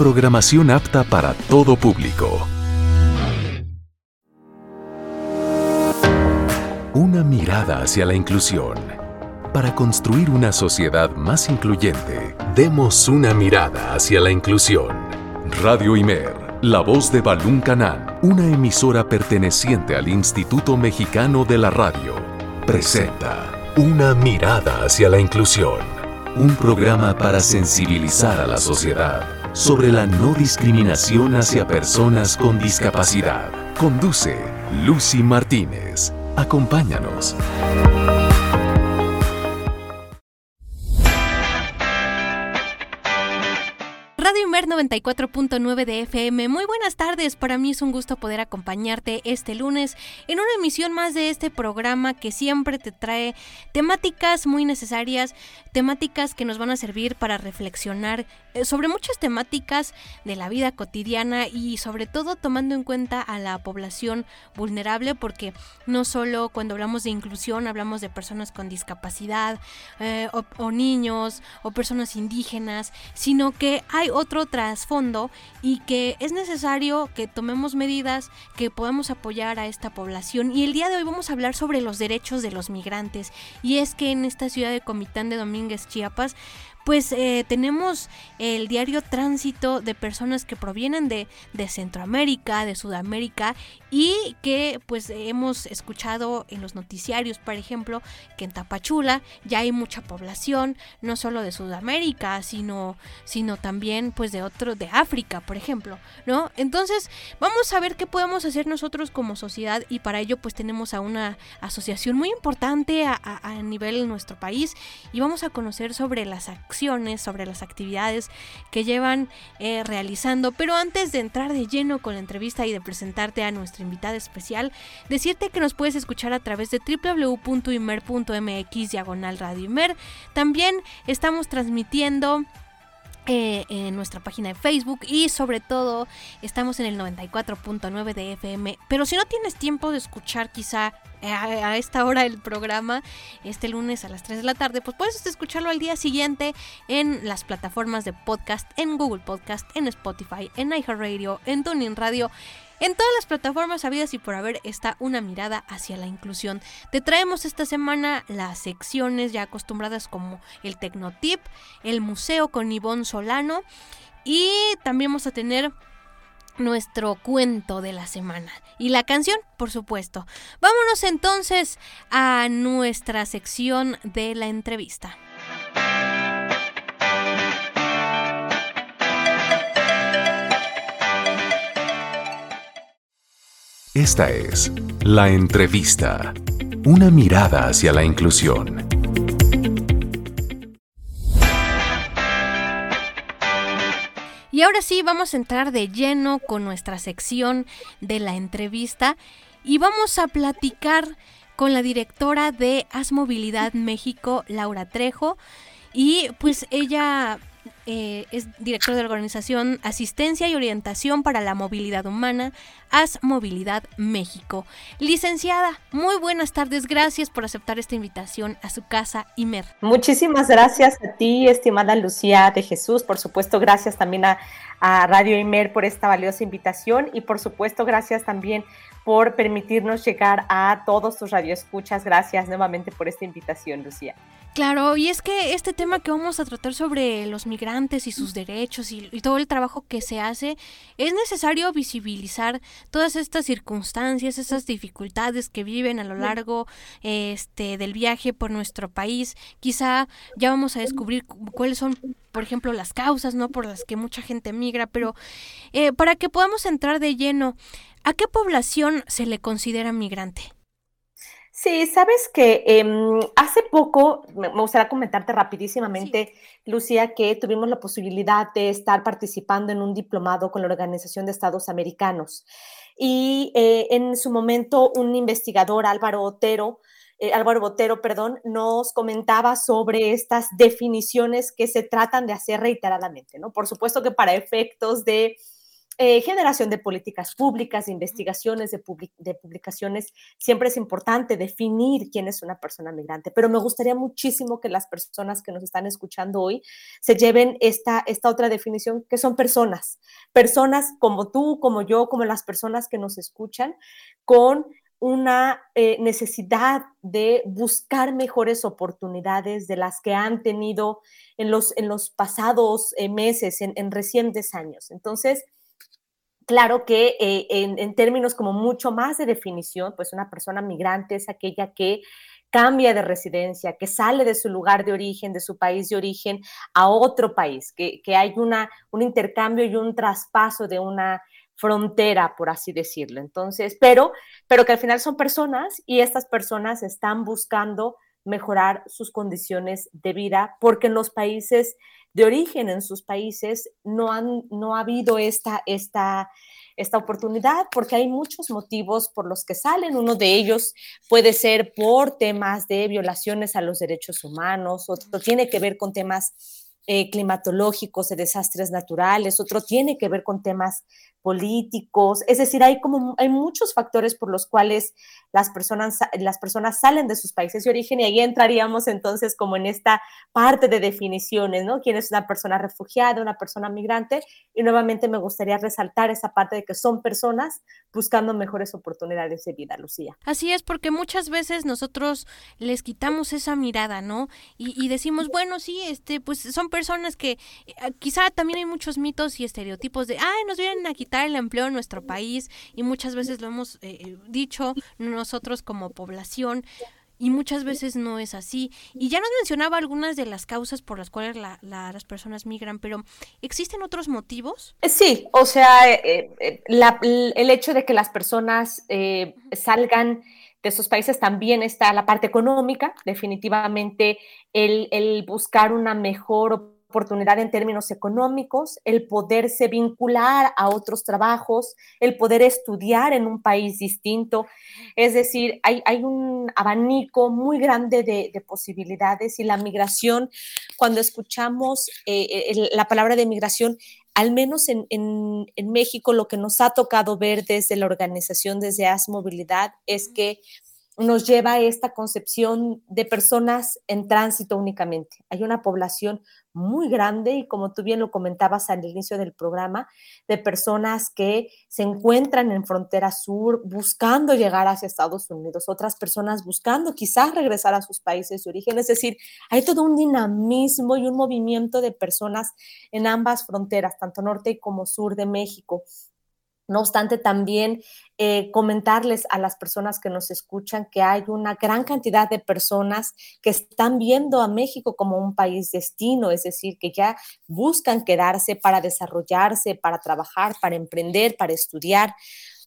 programación apta para todo público. Una mirada hacia la inclusión. Para construir una sociedad más incluyente, demos una mirada hacia la inclusión. Radio Imer, la voz de Balún Canán, una emisora perteneciente al Instituto Mexicano de la Radio, presenta Una mirada hacia la inclusión. Un programa para sensibilizar a la sociedad sobre la no discriminación hacia personas con discapacidad. Conduce Lucy Martínez. Acompáñanos. Radio Imer 94.9 de FM. Muy buenas tardes. Para mí es un gusto poder acompañarte este lunes en una emisión más de este programa que siempre te trae temáticas muy necesarias, temáticas que nos van a servir para reflexionar eh, sobre muchas temáticas de la vida cotidiana y sobre todo tomando en cuenta a la población vulnerable porque no solo cuando hablamos de inclusión hablamos de personas con discapacidad eh, o, o niños o personas indígenas, sino que hay otro trasfondo y que es necesario que tomemos medidas que podamos apoyar a esta población. Y el día de hoy vamos a hablar sobre los derechos de los migrantes y es que en esta ciudad de Comitán de Chiapas, pues eh, tenemos el diario tránsito de personas que provienen de, de, Centroamérica, de Sudamérica y que pues hemos escuchado en los noticiarios, por ejemplo, que en Tapachula ya hay mucha población, no solo de Sudamérica, sino, sino también pues de otro, de África, por ejemplo, ¿no? Entonces, vamos a ver qué podemos hacer nosotros como sociedad y para ello pues tenemos a una asociación muy importante a, nivel de nuestro país y vamos a conocer sobre las acciones, sobre las actividades que llevan eh, realizando. Pero antes de entrar de lleno con la entrevista y de presentarte a nuestra invitada especial, decirte que nos puedes escuchar a través de www.imer.mx diagonal radio Imer. También estamos transmitiendo eh, en nuestra página de Facebook y sobre todo estamos en el 94.9 de FM. Pero si no tienes tiempo de escuchar quizá a, a, esta hora el programa, este lunes a las 3 de la tarde, pues puedes escucharlo al día siguiente en las plataformas de podcast, en Google Podcast, en Spotify, en iHeartRadio, en TuneIn Radio. En todas las plataformas habidas y por haber está una mirada hacia la inclusión. Te traemos esta semana las secciones ya acostumbradas como el Tecnotip, el Museo con Ivonne Solano y también vamos a tener nuestro cuento de la semana y la canción, por supuesto. Vámonos entonces a nuestra sección de la entrevista. Esta es La Entrevista, una mirada hacia la inclusión. Y ahora sí, vamos a entrar de lleno con nuestra sección de la entrevista y vamos a platicar con la directora de As Movilidad México, Laura Trejo. Y pues ella eh, es director de la organización Asistencia y Orientación para la Movilidad Humana, AS Movilidad México. Licenciada, muy buenas tardes, gracias por aceptar esta invitación a su casa IMER. Muchísimas gracias a ti, estimada Lucía de Jesús, por supuesto, gracias también a, a Radio IMER por esta valiosa invitación y por supuesto, gracias también por permitirnos llegar a todos tus radioescuchas. Gracias nuevamente por esta invitación, Lucía. Claro, y es que este tema que vamos a tratar sobre los migrantes y sus derechos y, y, todo el trabajo que se hace, es necesario visibilizar todas estas circunstancias, esas dificultades que viven a lo largo este, del viaje por nuestro país. Quizá ya vamos a descubrir cuáles son, por ejemplo, las causas, ¿no? Por las que mucha gente migra, pero eh, para que podamos entrar de lleno, ¿a qué población se le considera migrante? Sí, sabes que eh, hace poco, me gustaría comentarte rapidísimamente, sí. Lucía, que tuvimos la posibilidad de estar participando en un diplomado con la Organización de Estados Americanos. Y eh, en su momento, un investigador, Álvaro Otero, eh, Álvaro Botero, perdón, nos comentaba sobre estas definiciones que se tratan de hacer reiteradamente, ¿no? Por supuesto que para efectos de eh, generación de políticas públicas, de investigaciones, de, publicaciones, siempre es importante definir quién es una persona migrante, pero me gustaría muchísimo que las personas que nos están escuchando hoy se lleven esta, esta otra definición, que son personas, personas como tú, como yo, como las personas que nos escuchan, con una eh, necesidad de buscar mejores oportunidades de las que han tenido en los, en los pasados eh, meses, en, en recientes años. Entonces, Claro que eh, en, términos como mucho más de definición, pues una persona migrante es aquella que cambia de residencia, que sale de su lugar de origen, de su país de origen, a otro país, que, hay una, un intercambio y un traspaso de una frontera, por así decirlo. Entonces, pero, pero que al final son personas y estas personas están buscando mejorar sus condiciones de vida porque en los países de origen en sus países no, han, no ha habido esta, esta, esta oportunidad porque hay muchos motivos por los que salen. Uno de ellos puede ser por temas de violaciones a los derechos humanos, otro tiene que ver con temas eh, climatológicos, de desastres naturales, otro tiene que ver con temas políticos, es decir, hay como hay muchos factores por los cuales las personas, las personas salen de sus países de origen y ahí entraríamos entonces como en esta parte de definiciones, ¿no? ¿Quién es una persona refugiada, una persona migrante? Y nuevamente me gustaría resaltar esa parte de que son personas buscando mejores oportunidades de vida, Lucía. Así es, porque muchas veces nosotros les quitamos esa mirada, ¿no? Y, decimos, bueno, sí, este, pues son personas que eh, quizá también hay muchos mitos y estereotipos de, ay, nos vienen a el empleo en nuestro país y muchas veces lo hemos eh, eh, dicho nosotros como población y muchas veces no es así. Y ya nos mencionaba algunas de las causas por las cuales las personas migran, pero ¿existen otros motivos? Sí, o sea, el hecho de que las personas salgan de sus países también está la parte económica, definitivamente el, el buscar una mejor oportunidad en términos económicos, el poderse vincular a otros trabajos, el poder estudiar en un país distinto. Es decir, hay, hay un abanico muy grande de, posibilidades y la migración, cuando escuchamos eh, la palabra de migración, al menos en, en, en México, lo que nos ha tocado ver desde la organización, desde AS Movilidad, es que nos lleva a esta concepción de personas en tránsito únicamente. Hay una población muy grande y como tú bien lo comentabas al inicio del programa, de personas que se encuentran en frontera sur buscando llegar hacia Estados Unidos, otras personas buscando quizás regresar a sus países de origen. Es decir, hay todo un dinamismo y un movimiento de personas en ambas fronteras, tanto norte como sur de México. No obstante, también eh, comentarles a las personas que nos escuchan que hay una gran cantidad de personas que están viendo a México como un país destino, es decir, que ya buscan quedarse para desarrollarse, para trabajar, para emprender, para estudiar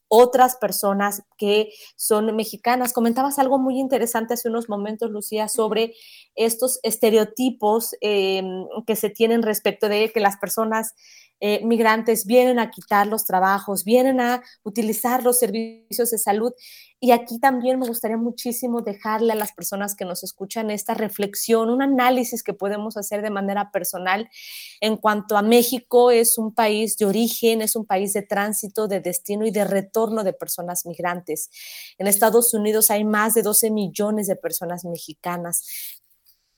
otras personas que son mexicanas. Comentabas algo muy interesante hace unos momentos, Lucía, sobre estos estereotipos em, que se tienen respecto de que las personas eh, migrantes vienen a quitar los trabajos, vienen a utilizar los servicios de salud. Y aquí también me gustaría muchísimo dejarle a las personas que nos escuchan esta reflexión, un análisis que podemos hacer de manera personal en cuanto a México es un país de origen, es un país de tránsito, de destino y de retorno de personas migrantes. En Estados Unidos hay más de 12 millones de personas mexicanas.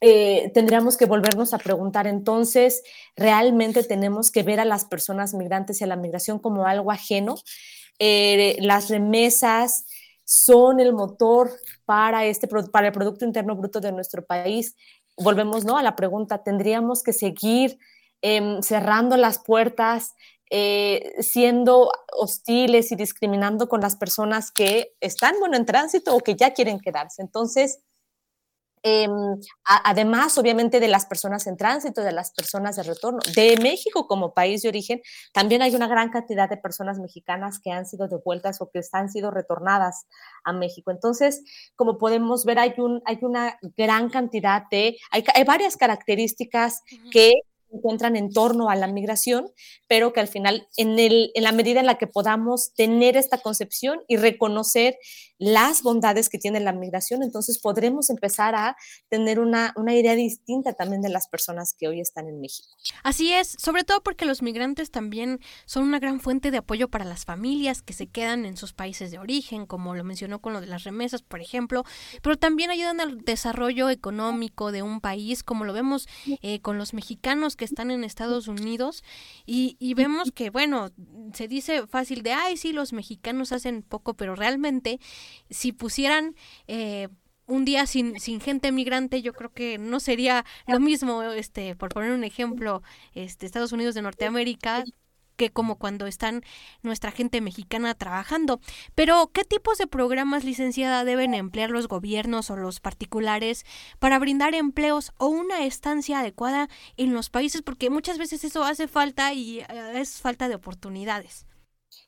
Eh, tendríamos que volvernos a preguntar entonces, ¿realmente tenemos que ver a las personas migrantes y a la migración como algo ajeno? Eh, las remesas son el motor para, este, para el Producto Interno Bruto de nuestro país. Volvemos ¿no? a la pregunta, ¿tendríamos que seguir em, cerrando las puertas, eh, siendo hostiles y discriminando con las personas que están bueno, en tránsito o que ya quieren quedarse? Entonces, Em, además, obviamente, de las personas en tránsito, de las personas de retorno. De México como país de origen, también hay una gran cantidad de personas mexicanas que han sido devueltas o que han sido retornadas a México. Entonces, como podemos ver, hay, un, hay una gran cantidad de, hay, hay varias características que se encuentran en torno a la migración, pero que al final, en, el, en la medida en la que podamos tener esta concepción y reconocer las bondades que tiene la migración, entonces podremos empezar a tener una, una idea distinta también de las personas que hoy están en México. Así es, sobre todo porque los migrantes también son una gran fuente de apoyo para las familias que se quedan en sus países de origen, como lo mencionó con lo de las remesas, por ejemplo, pero también ayudan al desarrollo económico de un país, como lo vemos eh, con los mexicanos que están en Estados Unidos, y, y vemos que, bueno, se dice fácil de, ay, sí, los mexicanos hacen poco, pero realmente si pusieran... Eh, un día sin, sin gente migrante, yo creo que no sería lo mismo, este, por poner un ejemplo, este, Estados Unidos de Norteamérica, que como cuando están nuestra gente mexicana trabajando. Pero, ¿qué tipos de programas, licenciada, deben emplear los gobiernos o los particulares para brindar empleos o una estancia adecuada en los países? Porque muchas veces eso hace falta y eh, es falta de oportunidades.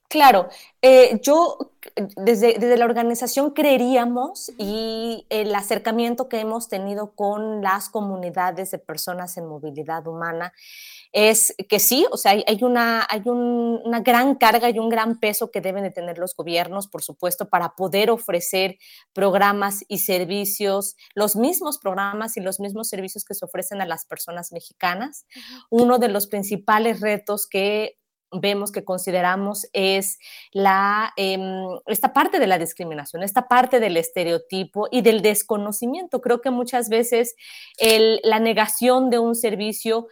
Claro, eh, yo desde, desde, la organización creeríamos y el acercamiento que hemos tenido con las comunidades de personas en movilidad humana es que sí, o sea, hay, una, hay una gran carga y un gran peso que deben de tener los gobiernos, por supuesto, para poder ofrecer programas y servicios, los mismos programas y los mismos servicios que se ofrecen a las personas mexicanas. Uno de los principales retos que vemos que consideramos es la, em, esta parte de la discriminación, esta parte del estereotipo y del desconocimiento. Creo que muchas veces la negación de un servicio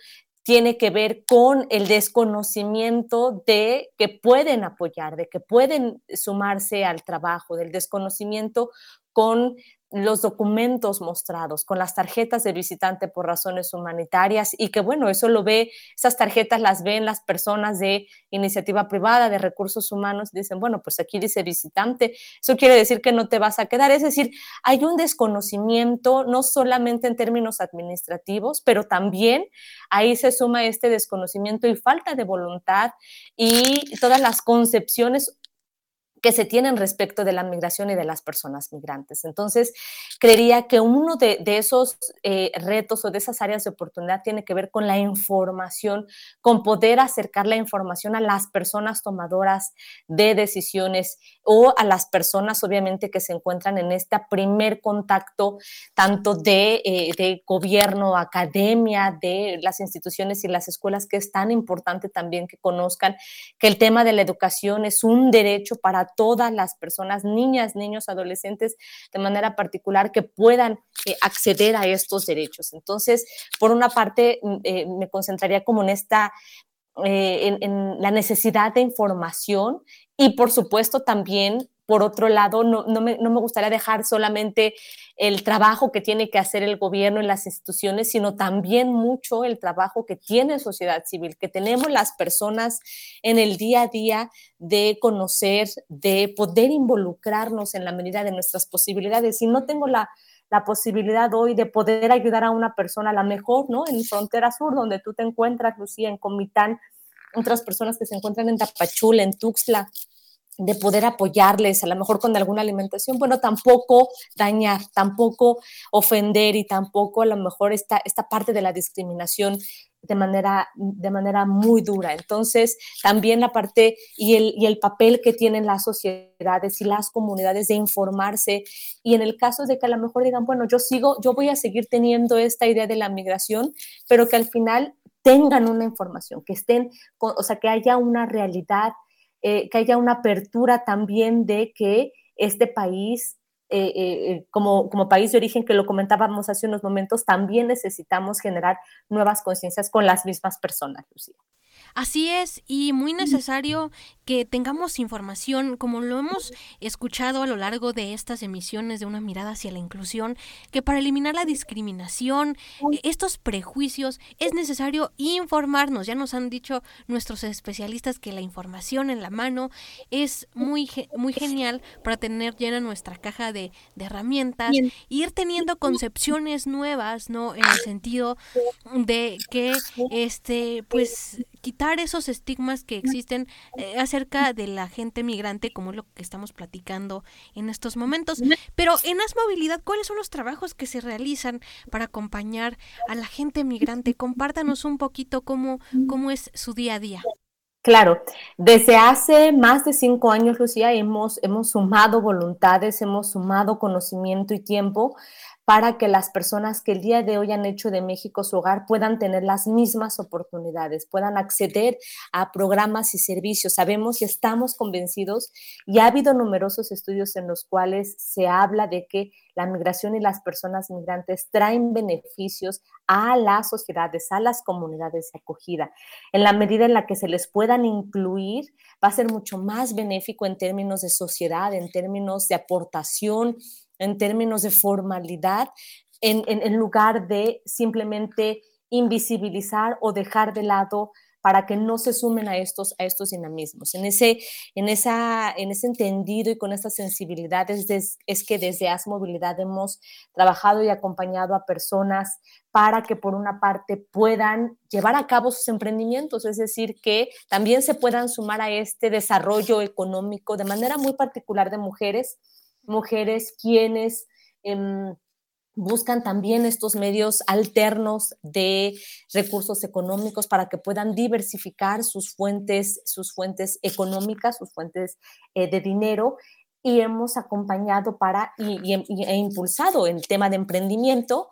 tiene que ver con el desconocimiento de que pueden apoyar, de que pueden sumarse al trabajo, del desconocimiento con los documentos mostrados con las tarjetas de visitante por razones humanitarias y que bueno, eso lo ve, esas tarjetas las ven las personas de iniciativa privada, de recursos humanos, dicen, bueno, pues aquí dice visitante, eso quiere decir que no te vas a quedar, es decir, hay un desconocimiento no solamente en términos administrativos, pero también ahí se suma este desconocimiento y falta de voluntad y todas las concepciones que se tienen respecto de la migración y de las personas migrantes. Entonces, creería que uno de, esos eh, retos o de esas áreas de oportunidad tiene que ver con la información, con poder acercar la información a las personas tomadoras de decisiones o a las personas, obviamente, que se encuentran en este primer contacto, tanto de, eh, de gobierno, academia, de las instituciones y las escuelas, que es tan importante también que conozcan que el tema de la educación es un derecho para todas las personas, niñas, niños, adolescentes, de manera particular, que puedan eh, acceder a estos derechos. Entonces, por una parte, mm, eh, me concentraría como en esta eh, en, la necesidad de información y por supuesto también por otro lado, no, me, gustaría dejar solamente el trabajo que tiene que hacer el gobierno en las instituciones, sino también mucho el trabajo que tiene sociedad civil, que tenemos las personas en el día a día de conocer, de poder involucrarnos en la medida de nuestras posibilidades. Si no tengo la, la posibilidad hoy de poder ayudar a una persona, a la mejor, ¿no? En Frontera Sur, donde tú te encuentras, Lucía, en Comitán, otras personas que se encuentran en Tapachula, en Tuxtla, de poder apoyarles, a lo mejor con alguna alimentación, bueno, tampoco dañar, tampoco ofender y tampoco a lo mejor esta, esta parte de la discriminación de manera, de manera muy dura. Entonces, también la parte y el, y el papel que tienen las sociedades y las comunidades de informarse y en el caso de que a lo mejor digan, bueno, yo sigo, yo voy a seguir teniendo esta idea de la migración, pero que al final tengan una información, que estén, o sea, que haya una realidad eh, que haya una apertura también de que este país, eh, eh, como, como país de origen, que lo comentábamos hace unos momentos, también necesitamos generar nuevas conciencias con las mismas personas, Lucía. Así es, y muy necesario que tengamos información, como lo hemos escuchado a lo largo de estas emisiones de una mirada hacia la inclusión, que para eliminar la discriminación, estos prejuicios, es necesario informarnos. Ya nos han dicho nuestros especialistas que la información en la mano es muy, muy genial para tener llena nuestra caja de, de herramientas, ir teniendo concepciones nuevas, ¿no? En el sentido de que, este, pues, quitar esos estigmas que existen eh, acerca de la gente migrante, como es lo que estamos platicando en estos momentos. Pero en As Movilidad, ¿cuáles son los trabajos que se realizan para acompañar a la gente migrante? Compártanos un poquito cómo, cómo es su día a día. Claro, desde hace más de cinco años, Lucía, hemos, hemos sumado voluntades, hemos sumado conocimiento y tiempo para que las personas que el día de hoy han hecho de México su hogar puedan tener las mismas oportunidades, puedan acceder a programas y servicios. Sabemos y estamos convencidos y ha habido numerosos estudios en los cuales se habla de que la migración y las personas migrantes traen beneficios a las sociedades, a las comunidades de acogida. En la medida en la que se les puedan incluir, va a ser mucho más benéfico en términos de sociedad, en términos de aportación en términos de formalidad, en, lugar de simplemente invisibilizar o dejar de lado para que no se sumen a estos, a estos dinamismos. En ese, en, esa, en ese entendido y con estas sensibilidades es, que desde AS Movilidad hemos trabajado y acompañado a personas para que por una parte puedan llevar a cabo sus emprendimientos, es decir, que también se puedan sumar a este desarrollo económico de manera muy particular de mujeres mujeres quienes em, buscan también estos medios alternos de recursos económicos para que puedan diversificar sus fuentes, sus fuentes económicas, sus fuentes eh, de dinero y hemos acompañado para y, e impulsado el tema de emprendimiento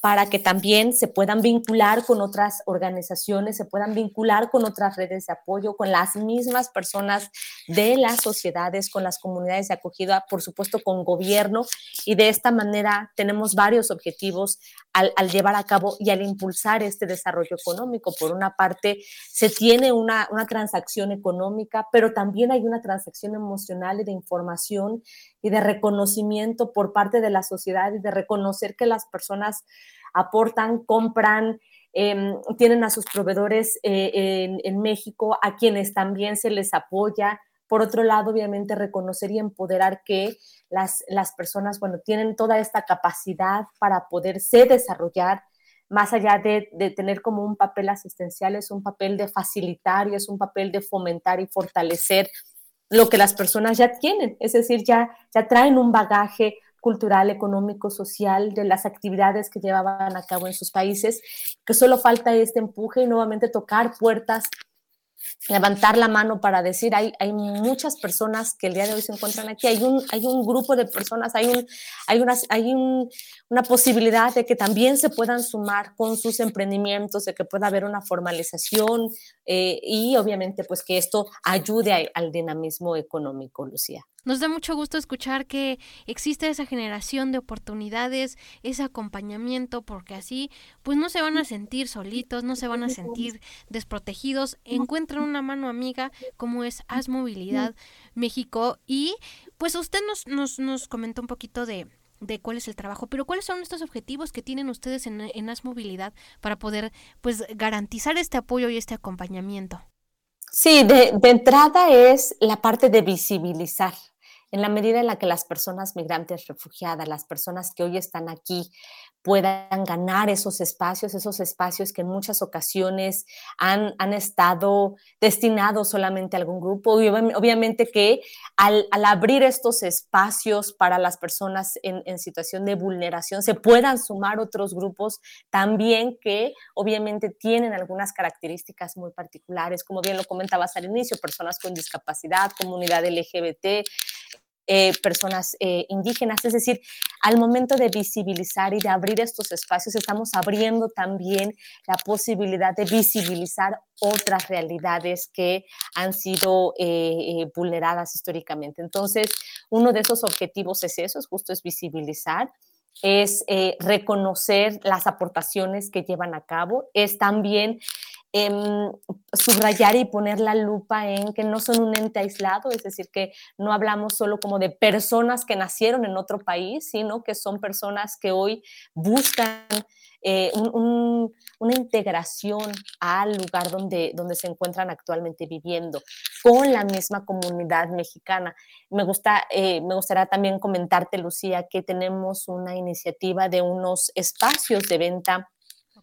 para que también se puedan vincular con otras organizaciones, se puedan vincular con otras redes de apoyo, con las mismas personas de las sociedades, con las comunidades de acogida, por supuesto con gobierno y de esta manera tenemos varios objetivos al, llevar a cabo y al impulsar este desarrollo económico. Por una parte, se tiene una, una transacción económica, pero también hay una transacción emocional y de información y de reconocimiento por parte de la sociedad y de reconocer que las personas aportan, compran, em, tienen a sus proveedores eh, en, México, a quienes también se les apoya. Por otro lado, obviamente, reconocer y empoderar que las, las personas, bueno, tienen toda esta capacidad para poderse desarrollar, más allá de, de, tener como un papel asistencial, es un papel de facilitar y es un papel de fomentar y fortalecer lo que las personas ya tienen, es decir, ya, traen un bagaje cultural, económico, social de las actividades que llevaban a cabo en sus países, que solo falta este empuje y nuevamente tocar puertas levantar la mano para decir, hay, hay muchas personas que el día de hoy se encuentran aquí, hay un, hay un grupo de personas, hay, un, hay, unas, hay una posibilidad de que también se puedan sumar con sus emprendimientos, de que pueda haber una formalización eh, y obviamente pues que esto ayude al dinamismo económico, Lucía. Nos da mucho gusto escuchar que existe esa generación de oportunidades, ese acompañamiento, porque así pues no se van a sentir solitos, no se van a sentir desprotegidos, encuentran una mano amiga como es As Movilidad México y pues usted nos, nos, nos comentó un poquito de, de cuál es el trabajo, pero cuáles son estos objetivos que tienen ustedes en, en para poder pues garantizar este apoyo y este acompañamiento. Sí, de, de entrada es la parte de visibilizar en la medida en la que las personas migrantes refugiadas, las personas que hoy están aquí, puedan ganar esos espacios, esos espacios que en muchas ocasiones han, han estado destinados solamente a algún grupo. Obviamente que al, abrir estos espacios para las personas en, en, situación de vulneración, se puedan sumar otros grupos también que obviamente tienen algunas características muy particulares, como bien lo comentabas al inicio, personas con discapacidad, comunidad LGBT, eh, personas eh, indígenas. Es decir, al momento de visibilizar y de abrir estos espacios, estamos abriendo también la posibilidad de visibilizar otras realidades que han sido eh, vulneradas históricamente. Entonces, uno de esos objetivos es eso, es justo es visibilizar es reconocer las aportaciones que llevan a cabo, es también Em, subrayar y poner la lupa en que no son un ente aislado, es decir, que no hablamos solo como de personas que nacieron en otro país, sino que son personas que hoy buscan eh, una integración al lugar donde, donde se encuentran actualmente viviendo con la misma comunidad mexicana. Me, gusta, eh, me gustaría también comentarte, Lucía, que tenemos una iniciativa de unos espacios de venta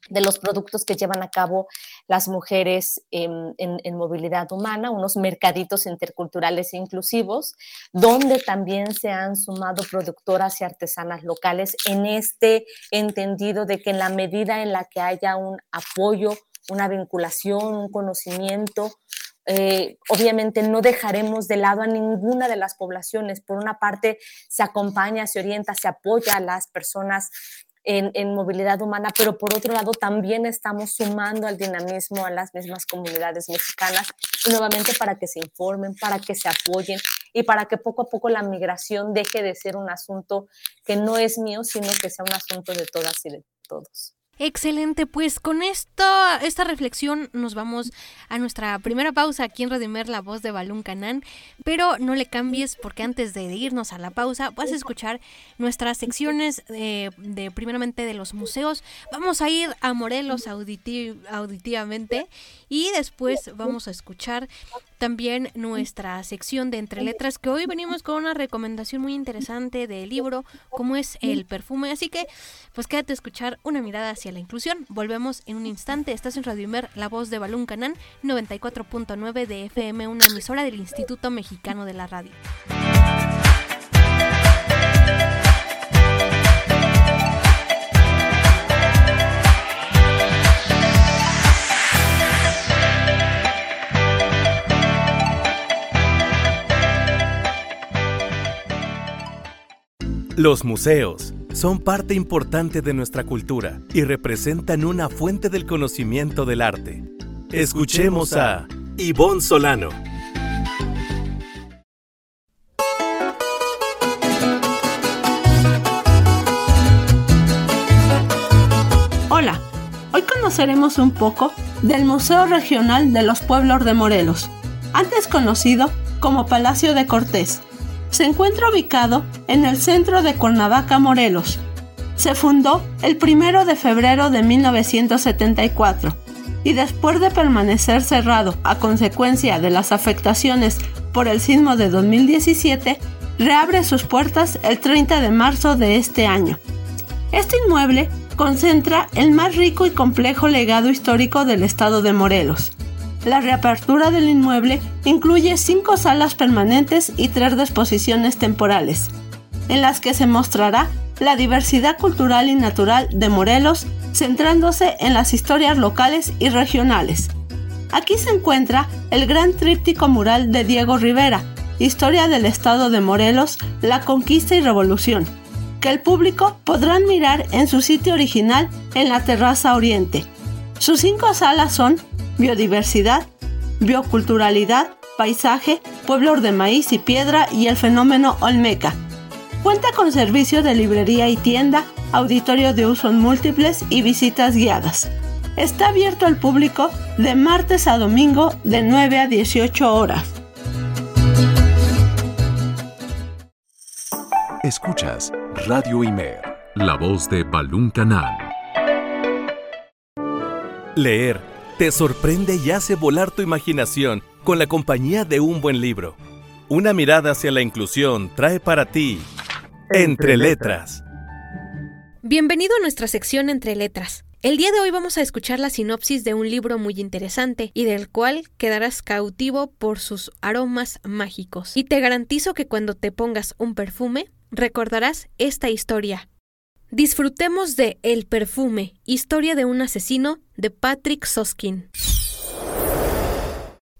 de los productos que llevan a cabo las mujeres en, movilidad humana, unos mercaditos interculturales e inclusivos, donde también se han sumado productoras y artesanas locales en este entendido de que en la medida en la que haya un apoyo, una vinculación, un conocimiento, eh, obviamente no dejaremos de lado a ninguna de las poblaciones. Por una parte, se acompaña, se orienta, se apoya a las personas en, movilidad humana, pero por otro lado también estamos sumando al dinamismo a las mismas comunidades mexicanas, nuevamente para que se informen, para que se apoyen y para que poco a poco la migración deje de ser un asunto que no es mío, sino que sea un asunto de todas y de todos. Excelente, pues con esta, esta reflexión nos vamos a nuestra primera pausa aquí en Redimer, la voz de Balún Canán, pero no le cambies porque antes de irnos a la pausa vas a escuchar nuestras secciones de, de primeramente de los museos, vamos a ir a Morelos auditivamente y después vamos a escuchar también nuestra sección de Entre Letras, que hoy venimos con una recomendación muy interesante del libro, como es el perfume. Así que, pues quédate a escuchar una mirada hacia la inclusión. Volvemos en un instante. Estás en Radio Imer, la voz de Balún Canán, 94.9 de FM, una emisora del Instituto Mexicano de la Radio. Los museos son parte importante de nuestra cultura y representan una fuente del conocimiento del arte. Escuchemos a Ivonne Solano. Hola, hoy conoceremos un poco del Museo Regional de los Pueblos de Morelos, antes conocido como Palacio de Cortés se encuentra ubicado en el centro de Cuernavaca, Morelos. Se fundó el 1 de febrero de 1974 y después de permanecer cerrado a consecuencia de las afectaciones por el sismo de 2017, reabre sus puertas el 30 de marzo de este año. Este inmueble concentra el más rico y complejo legado histórico del estado de Morelos, la reapertura del inmueble incluye cinco salas permanentes y tres exposiciones temporales, en las que se mostrará la diversidad cultural y natural de Morelos, centrándose en las historias locales y regionales. Aquí se encuentra el gran tríptico mural de Diego Rivera, Historia del Estado de Morelos, la Conquista y Revolución, que el público podrán mirar en su sitio original en la Terraza Oriente. Sus cinco salas son biodiversidad, bioculturalidad, paisaje, pueblos de maíz y piedra y el fenómeno Olmeca. Cuenta con servicio de librería y tienda, auditorio de usos múltiples y visitas guiadas. Está abierto al público de martes a domingo de 9 a 18 horas. Escuchas Radio Imer, la voz de Balún Canal. Leer te sorprende y hace volar tu imaginación con la compañía de un buen libro. Una mirada hacia la inclusión trae para ti Entre Letras. Bienvenido a nuestra sección Entre Letras. El día de hoy vamos a escuchar la sinopsis de un libro muy interesante y del cual quedarás cautivo por sus aromas mágicos. Y te garantizo que cuando te pongas un perfume, recordarás esta historia. Disfrutemos de El perfume, historia de un asesino de Patrick Soskin.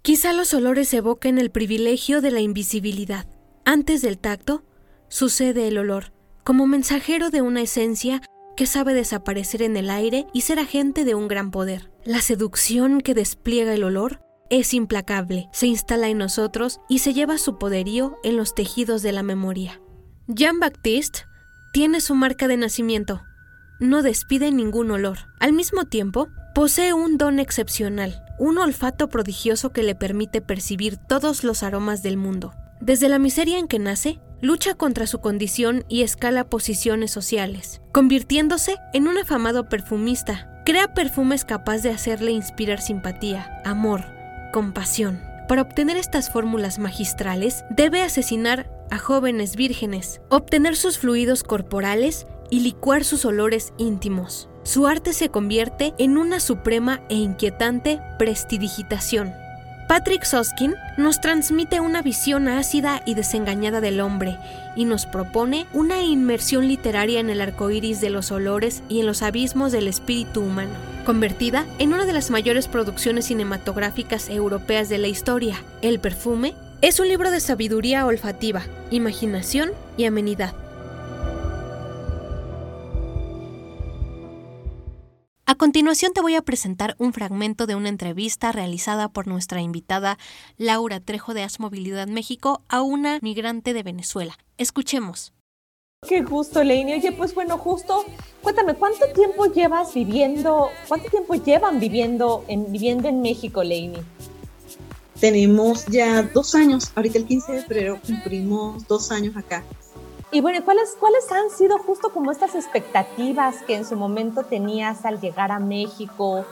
Quizá los olores evoquen el privilegio de la invisibilidad. Antes del tacto, sucede el olor, como mensajero de una esencia que sabe desaparecer en el aire y ser agente de un gran poder. La seducción que despliega el olor es implacable, se instala en nosotros y se lleva su poderío en los tejidos de la memoria. Jean-Baptiste tiene su marca de nacimiento. No despide ningún olor. Al mismo tiempo, posee un don excepcional, un olfato prodigioso que le permite percibir todos los aromas del mundo. Desde la miseria en que nace, lucha contra su condición y escala posiciones sociales, convirtiéndose en un afamado perfumista. Crea perfumes capaz de hacerle inspirar simpatía, amor, compasión. Para obtener estas fórmulas magistrales, debe asesinar a jóvenes vírgenes, obtener sus fluidos corporales y licuar sus olores íntimos. su arte se convierte en una suprema e inquietante prestidigitación. Patrick Soskin nos transmite una visión ácida y desengañada del hombre y nos propone una inmersión literaria en el arco iris de los olores y en los abismos del espíritu humano, convertida en una de las mayores producciones cinematográficas europeas de la historia. El perfume es un libro de sabiduría olfativa, imaginación y amenidad. A continuación te voy a presentar un fragmento de una entrevista realizada por nuestra invitada Laura Trejo de As Movilidad México a una migrante de Venezuela. Escuchemos. Qué gusto, Leini. Oye, pues bueno, justo, cuéntame, ¿cuánto tiempo llevas viviendo, cuánto tiempo llevan viviendo en, viviendo en México, Leini? Tenemos ya dos años, ahorita el 15 de febrero cumplimos dos años acá. Y bueno, ¿cuáles, ¿cuáles han sido justo como estas expectativas que en su momento tenías al llegar a México?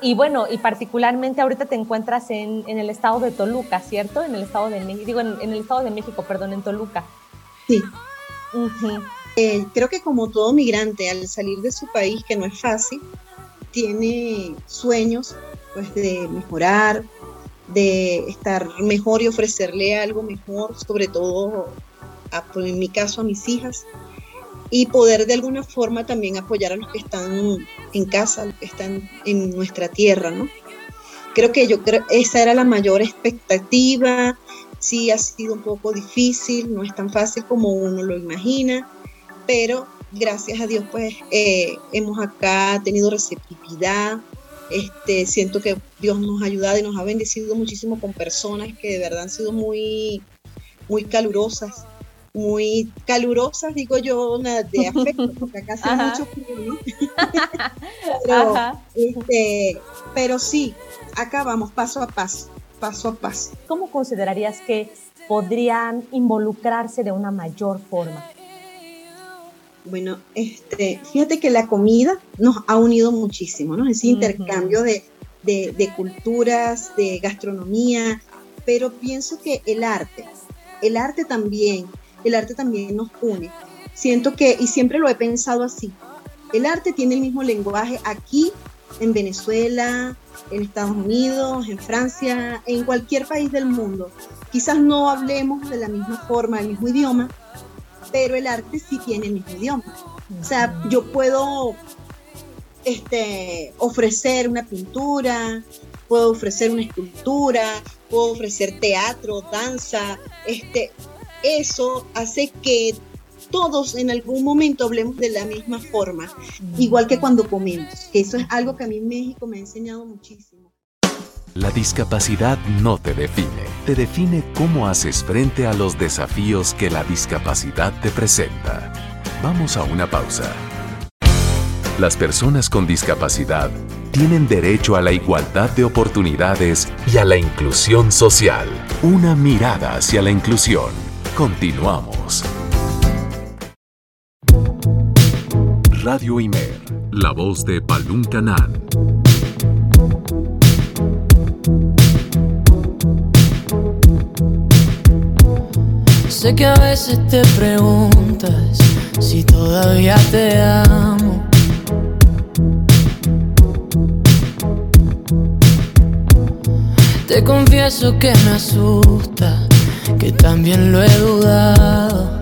Y bueno, y particularmente ahorita te encuentras en, en el estado de Toluca, ¿cierto? En el estado de México, digo, en, el estado de México, perdón, en Toluca. Sí. Eh, creo que como todo migrante, al salir de su país, que no es fácil, tiene sueños pues de mejorar, de estar mejor y ofrecerle algo mejor, sobre todo pues, en mi caso a mis hijas, y poder de alguna forma también apoyar a los que están en casa, los que están en nuestra tierra, ¿no? Creo que yo creo esa era la mayor expectativa, sí ha sido un poco difícil, no es tan fácil como uno lo imagina, pero gracias a Dios pues eh, hemos acá tenido receptividad, este, siento que Dios nos ha ayudado y nos ha bendecido muchísimo con personas que de verdad han sido muy, muy calurosas muy calurosas, digo yo, de afecto, porque acá hace mucho frío, pero, este, pero sí, acá vamos paso a paso, paso a paso. ¿Cómo considerarías que podrían involucrarse de una mayor forma? Bueno, este, fíjate que la comida nos ha unido muchísimo, ¿no? Ese intercambio de, de, de culturas, de gastronomía, pero pienso que el arte, el arte también el arte también nos une. Siento que, y siempre lo he pensado así, el arte tiene el mismo lenguaje aquí, en Venezuela, en Estados Unidos, en Francia, en cualquier país del mundo. Quizás no hablemos de la misma forma, el mismo idioma, pero el arte sí tiene el mismo idioma. O sea, yo puedo este, ofrecer una pintura, puedo ofrecer una escultura, puedo ofrecer teatro, danza, este, eso hace que todos en algún momento hablemos de la misma forma, igual que cuando comemos, que eso es algo que a mí México me ha enseñado muchísimo. La discapacidad no te define, te define cómo haces frente a los desafíos que la discapacidad te presenta. Vamos a una pausa. Las personas con discapacidad tienen derecho a la igualdad de oportunidades y a la inclusión social. Una mirada hacia la inclusión. Continuamos. Radio Imer, la voz de Balún Canán. Sé que a veces te preguntas si todavía te amo. Te confieso que me asusta que también lo he dudado.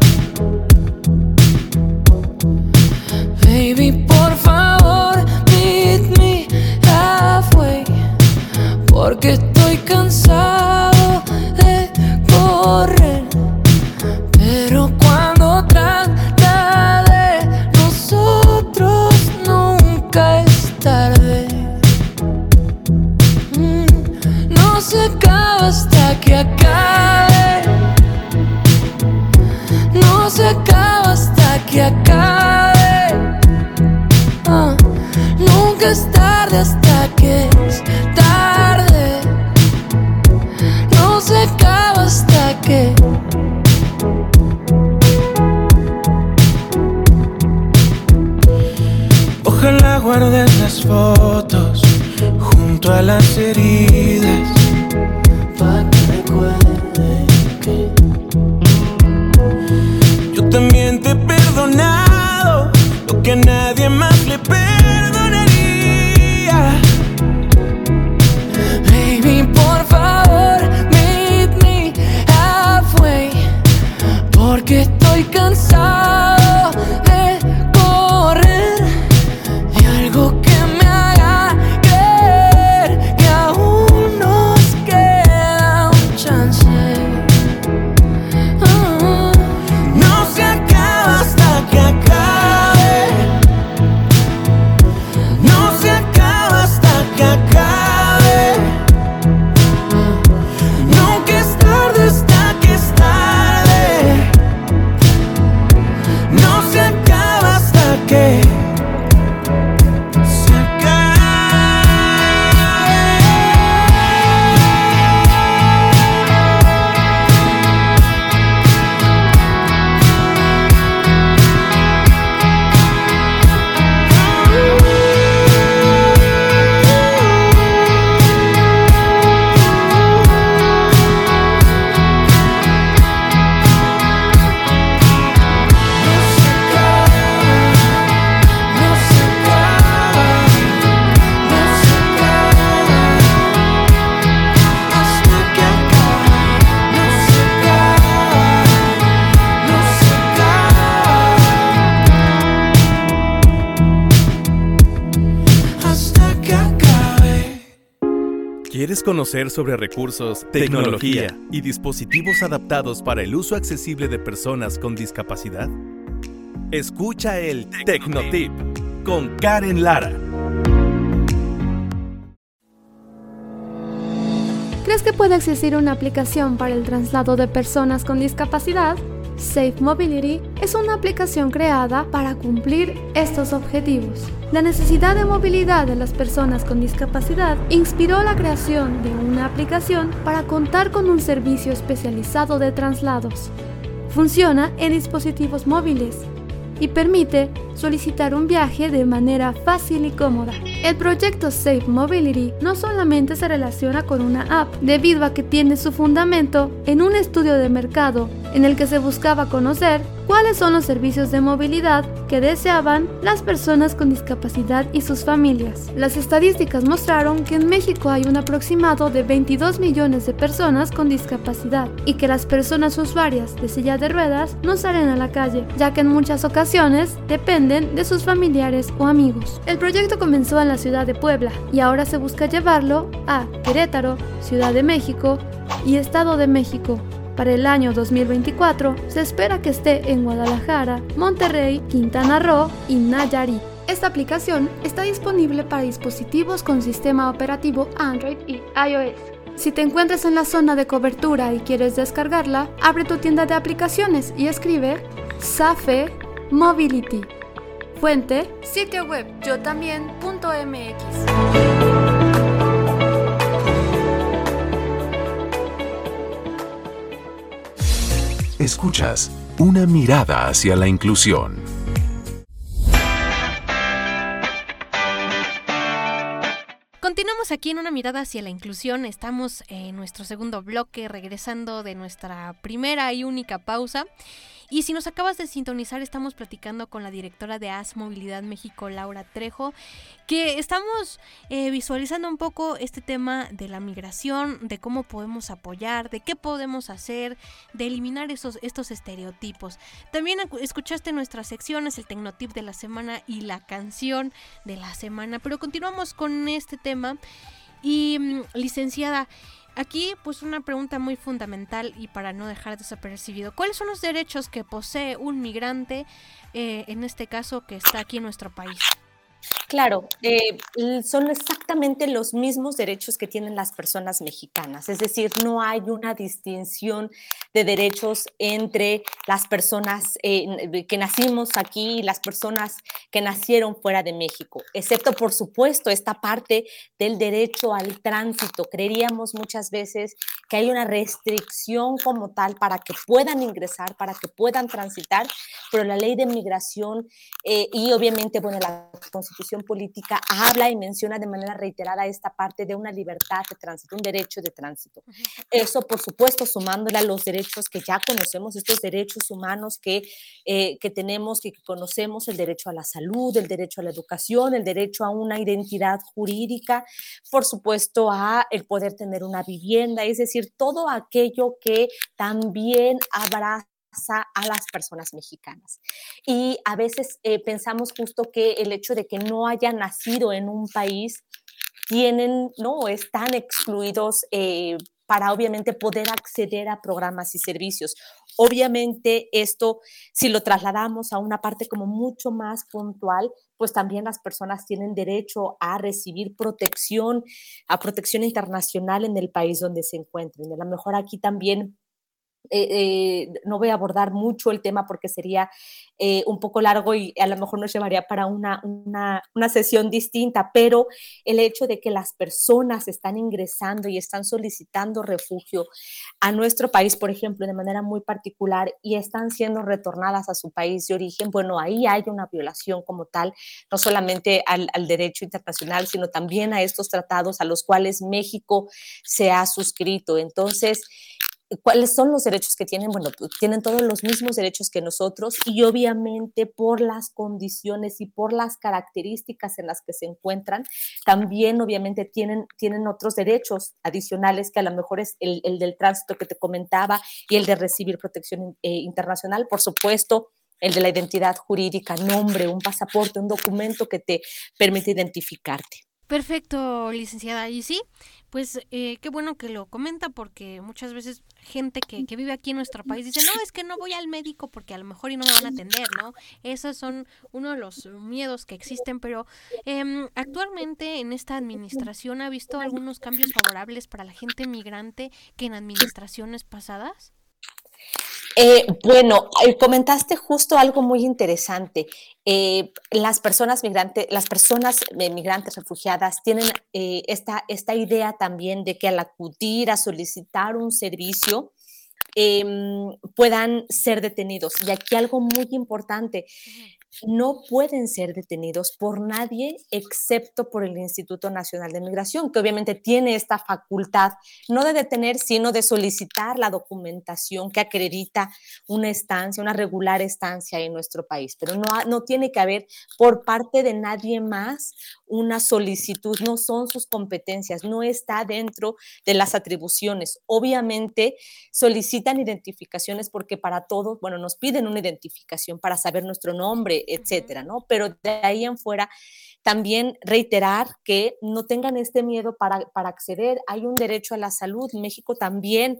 Conocer sobre recursos, tecnología y dispositivos adaptados para el uso accesible de personas con discapacidad? Escucha el Tecnotip con Karen Lara. ¿Crees que puede existir una aplicación para el traslado de personas con discapacidad? Safe Mobility es una aplicación creada para cumplir estos objetivos. La necesidad de movilidad de las personas con discapacidad inspiró la creación de una aplicación para contar con un servicio especializado de traslados. Funciona en dispositivos móviles y permite solicitar un viaje de manera fácil y cómoda. El proyecto Safe Mobility no solamente se relaciona con una app, debido a que tiene su fundamento en un estudio de mercado en el que se buscaba conocer cuáles son los servicios de movilidad que deseaban las personas con discapacidad y sus familias. Las estadísticas mostraron que en México hay un aproximado de 22 millones de personas con discapacidad y que las personas usuarias de silla de ruedas no salen a la calle, ya que en muchas ocasiones dependen de sus familiares o amigos. El proyecto comenzó en la ciudad de Puebla y ahora se busca llevarlo a Querétaro, Ciudad de México y Estado de México. Para el año 2024 se espera que esté en Guadalajara, Monterrey, Quintana Roo y Nayarit. Esta aplicación está disponible para dispositivos con sistema operativo Android y iOS. Si te encuentras en la zona de cobertura y quieres descargarla, abre tu tienda de aplicaciones y escribe SAFE Mobility. Fuente, sitio web yo Escuchas una mirada hacia la inclusión. Continuamos aquí en una mirada hacia la inclusión. Estamos en nuestro segundo bloque, regresando de nuestra primera y única pausa. Y si nos acabas de sintonizar, estamos platicando con la directora de AS Movilidad México, Laura Trejo, que estamos eh, visualizando un poco este tema de la migración, de cómo podemos apoyar, de qué podemos hacer, de eliminar esos, estos estereotipos. También escuchaste nuestras secciones, el Tecnotip de la semana y la canción de la semana, pero continuamos con este tema. Y mm, licenciada, Aquí, pues una pregunta muy fundamental y para no dejar desapercibido, ¿cuáles son los derechos que posee un migrante, eh, en este caso, que está aquí en nuestro país? Claro, eh, son exactamente los mismos derechos que tienen las personas mexicanas, es decir, no hay una distinción de derechos entre las personas eh, que nacimos aquí y las personas que nacieron fuera de México, excepto por supuesto esta parte del derecho al tránsito. Creeríamos muchas veces que hay una restricción como tal para que puedan ingresar, para que puedan transitar, pero la ley de migración eh, y obviamente, bueno, la constitución política habla y menciona de manera reiterada esta parte de una libertad de tránsito, un derecho de tránsito. Eso, por supuesto, sumándole a los derechos que ya conocemos, estos derechos humanos que, eh, que tenemos, que conocemos, el derecho a la salud, el derecho a la educación, el derecho a una identidad jurídica, por supuesto, a el poder tener una vivienda, es decir, todo aquello que también habrá a las personas mexicanas. Y a veces eh, pensamos justo que el hecho de que no hayan nacido en un país tienen, no, están excluidos eh, para obviamente poder acceder a programas y servicios. Obviamente esto, si lo trasladamos a una parte como mucho más puntual, pues también las personas tienen derecho a recibir protección, a protección internacional en el país donde se encuentren. A lo mejor aquí también eh, eh, no voy a abordar mucho el tema porque sería eh, un poco largo y a lo mejor nos llevaría para una, una, sesión distinta, pero el hecho de que las personas están ingresando y están solicitando refugio a nuestro país, por ejemplo, de manera muy particular y están siendo retornadas a su país de origen, bueno, ahí hay una violación como tal, no solamente al derecho internacional, sino también a estos tratados a los cuales México se ha suscrito. Entonces, ¿Cuáles son los derechos que tienen? Bueno, tienen todos los mismos derechos que nosotros y obviamente por las condiciones y por las características en las que se encuentran, también obviamente tienen, tienen otros derechos adicionales que a lo mejor es el, del tránsito que te comentaba y el de recibir protección eh, internacional, por supuesto, el de la identidad jurídica, nombre, un pasaporte, un documento que te permite identificarte. Perfecto, licenciada. Y sí, Pues eh, qué bueno que lo comenta porque muchas veces gente que, que, vive aquí en nuestro país dice, no, es que no voy al médico porque a lo mejor y no me van a atender, ¿no? Esos son uno de los miedos que existen, pero eh, actualmente en esta administración ha visto algunos cambios favorables para la gente migrante que en administraciones pasadas. Eh, bueno, eh, comentaste justo algo muy interesante. Eh, las personas migrantes, las personas migrantes refugiadas tienen esta, esta idea también de que al acudir a solicitar un servicio, em, puedan ser detenidos. Y aquí algo muy importante, no pueden ser detenidos por nadie excepto por el Instituto Nacional de Migración, que obviamente tiene esta facultad no de detener, sino de solicitar la documentación que acredita una estancia, una regular estancia en nuestro país. Pero no, no tiene que haber por parte de nadie más una solicitud, no son sus competencias, no está dentro de las atribuciones. Obviamente solicitan identificaciones porque para todos, bueno, nos piden una identificación para saber nuestro nombre, etcétera, ¿no? Pero de ahí en fuera, también reiterar que no tengan este miedo para, acceder. Hay un derecho a la salud. México también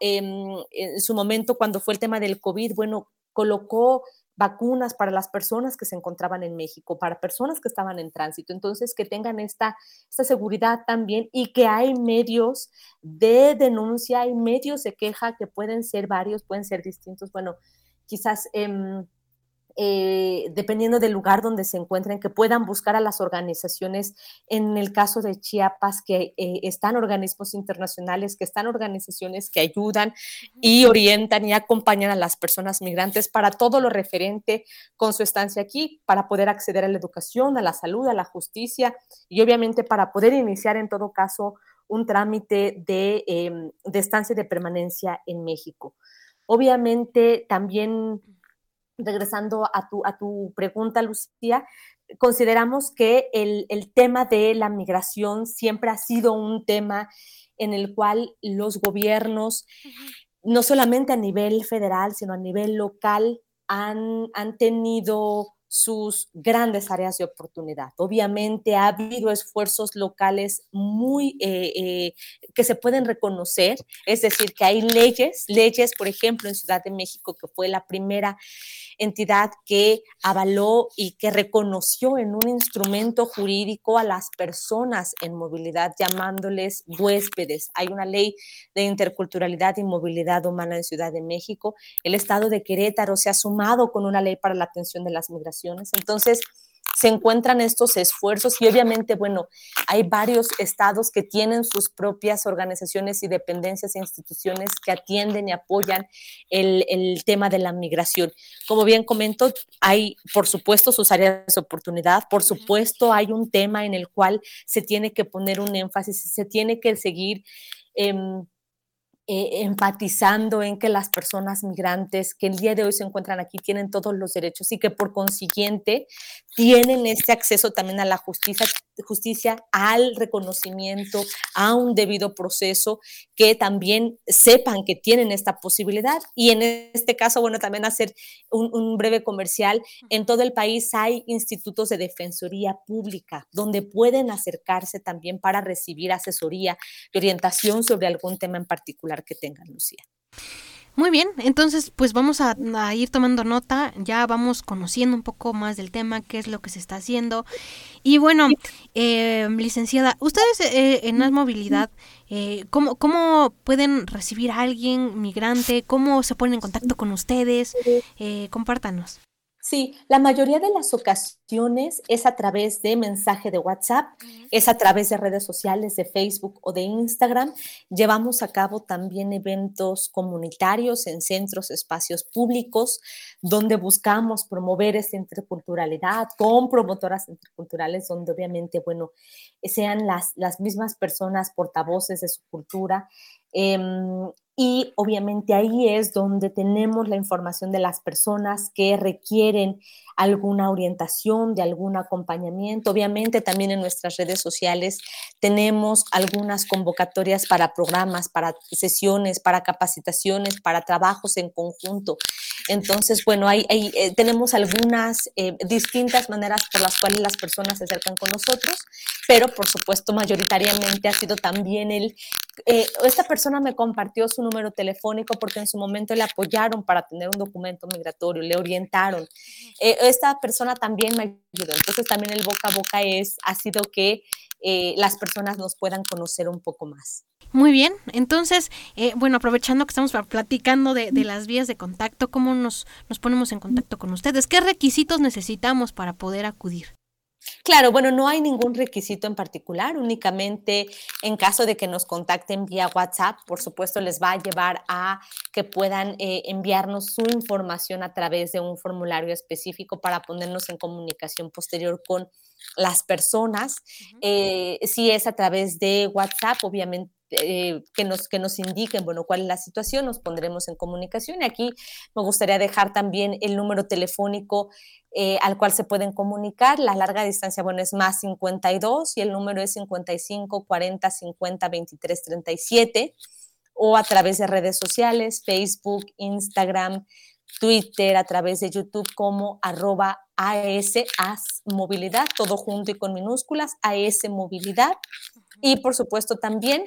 em, en su momento, cuando fue el tema del COVID, bueno, colocó vacunas para las personas que se encontraban en México, para personas que estaban en tránsito. Entonces, que tengan esta, esta seguridad también y que hay medios de denuncia, hay medios de queja que pueden ser varios, pueden ser distintos. Bueno, quizás... Em, eh, dependiendo del lugar donde se encuentren, que puedan buscar a las organizaciones, en el caso de Chiapas, que eh, están organismos internacionales, que están organizaciones que ayudan y orientan y acompañan a las personas migrantes para todo lo referente con su estancia aquí, para poder acceder a la educación, a la salud, a la justicia y obviamente para poder iniciar en todo caso un trámite de, em, de estancia de permanencia en México. Obviamente también regresando a tu, a tu pregunta, Lucía, consideramos que el, tema de la migración siempre ha sido un tema en el cual los gobiernos, no solamente a nivel federal, sino a nivel local, han, han tenido sus grandes áreas de oportunidad. Obviamente ha habido esfuerzos locales muy eh, eh, que se pueden reconocer, es decir, que hay leyes, leyes, por ejemplo, en Ciudad de México, que fue la primera entidad que avaló y que reconoció en un instrumento jurídico a las personas en movilidad, llamándoles huéspedes. Hay una ley de interculturalidad y movilidad humana en Ciudad de México. El estado de Querétaro se ha sumado con una ley para la atención de las migraciones. Entonces, se encuentran estos esfuerzos y obviamente, bueno, hay varios estados que tienen sus propias organizaciones y dependencias e instituciones que atienden y apoyan el, el tema de la migración. Como bien comento, hay, por supuesto, sus áreas de oportunidad, por supuesto, hay un tema en el cual se tiene que poner un énfasis, se tiene que seguir. Eh, eh, empatizando en que las personas migrantes que el día de hoy se encuentran aquí tienen todos los derechos y que por consiguiente tienen este acceso también a la justicia, justicia al reconocimiento, a un debido proceso, que también sepan que tienen esta posibilidad. Y en este caso, bueno, también hacer un, un breve comercial. En todo el país hay institutos de defensoría pública donde pueden acercarse también para recibir asesoría y orientación sobre algún tema en particular que tengan, Lucía. Muy bien, entonces pues vamos a, ir tomando nota, ya vamos conociendo un poco más del tema, qué es lo que se está haciendo. Y bueno, eh, licenciada, ustedes eh, en la movilidad, eh, ¿cómo, ¿cómo pueden recibir a alguien migrante? ¿Cómo se ponen en contacto con ustedes? Eh, compártanos. Sí, la mayoría de las ocasiones es a través de mensaje de WhatsApp, es a través de redes sociales, de Facebook o de Instagram. Llevamos a cabo también eventos comunitarios en centros, espacios públicos, donde buscamos promover esta interculturalidad con promotoras interculturales, donde obviamente, bueno, sean las, las mismas personas portavoces de su cultura. Em, y obviamente ahí es donde tenemos la información de las personas que requieren alguna orientación, de algún acompañamiento. Obviamente también en nuestras redes sociales tenemos algunas convocatorias para programas, para sesiones, para capacitaciones, para trabajos en conjunto. Entonces, bueno, hay, eh, tenemos algunas eh, distintas maneras por las cuales las personas se acercan con nosotros, pero por supuesto, mayoritariamente ha sido también el, eh, esta persona me compartió su número telefónico porque en su momento le apoyaron para tener un documento migratorio, le orientaron. esta persona también me ayudó. Entonces, también el boca a boca es, ha sido que las personas nos puedan conocer un poco más. Muy bien, entonces, eh, bueno, aprovechando que estamos platicando de, las vías de contacto, ¿cómo nos, nos ponemos en contacto con ustedes? ¿Qué requisitos necesitamos para poder acudir? Claro, bueno, no hay ningún requisito en particular, únicamente en caso de que nos contacten vía WhatsApp, por supuesto les va a llevar a que puedan eh, enviarnos su información a través de un formulario específico para ponernos en comunicación posterior con las personas. Eh, si es a través de WhatsApp, obviamente eh, que, nos, que nos indiquen, bueno, cuál es la situación, nos pondremos en comunicación. Y aquí me gustaría dejar también el número telefónico eh, al cual se pueden comunicar. La larga distancia, bueno, es más 52 y el número es 55 40 50 23 37 o a través de redes sociales, Facebook, Instagram, Twitter, a través de YouTube como arroba AS, Movilidad, todo junto y con minúsculas, AS Movilidad. Y por supuesto también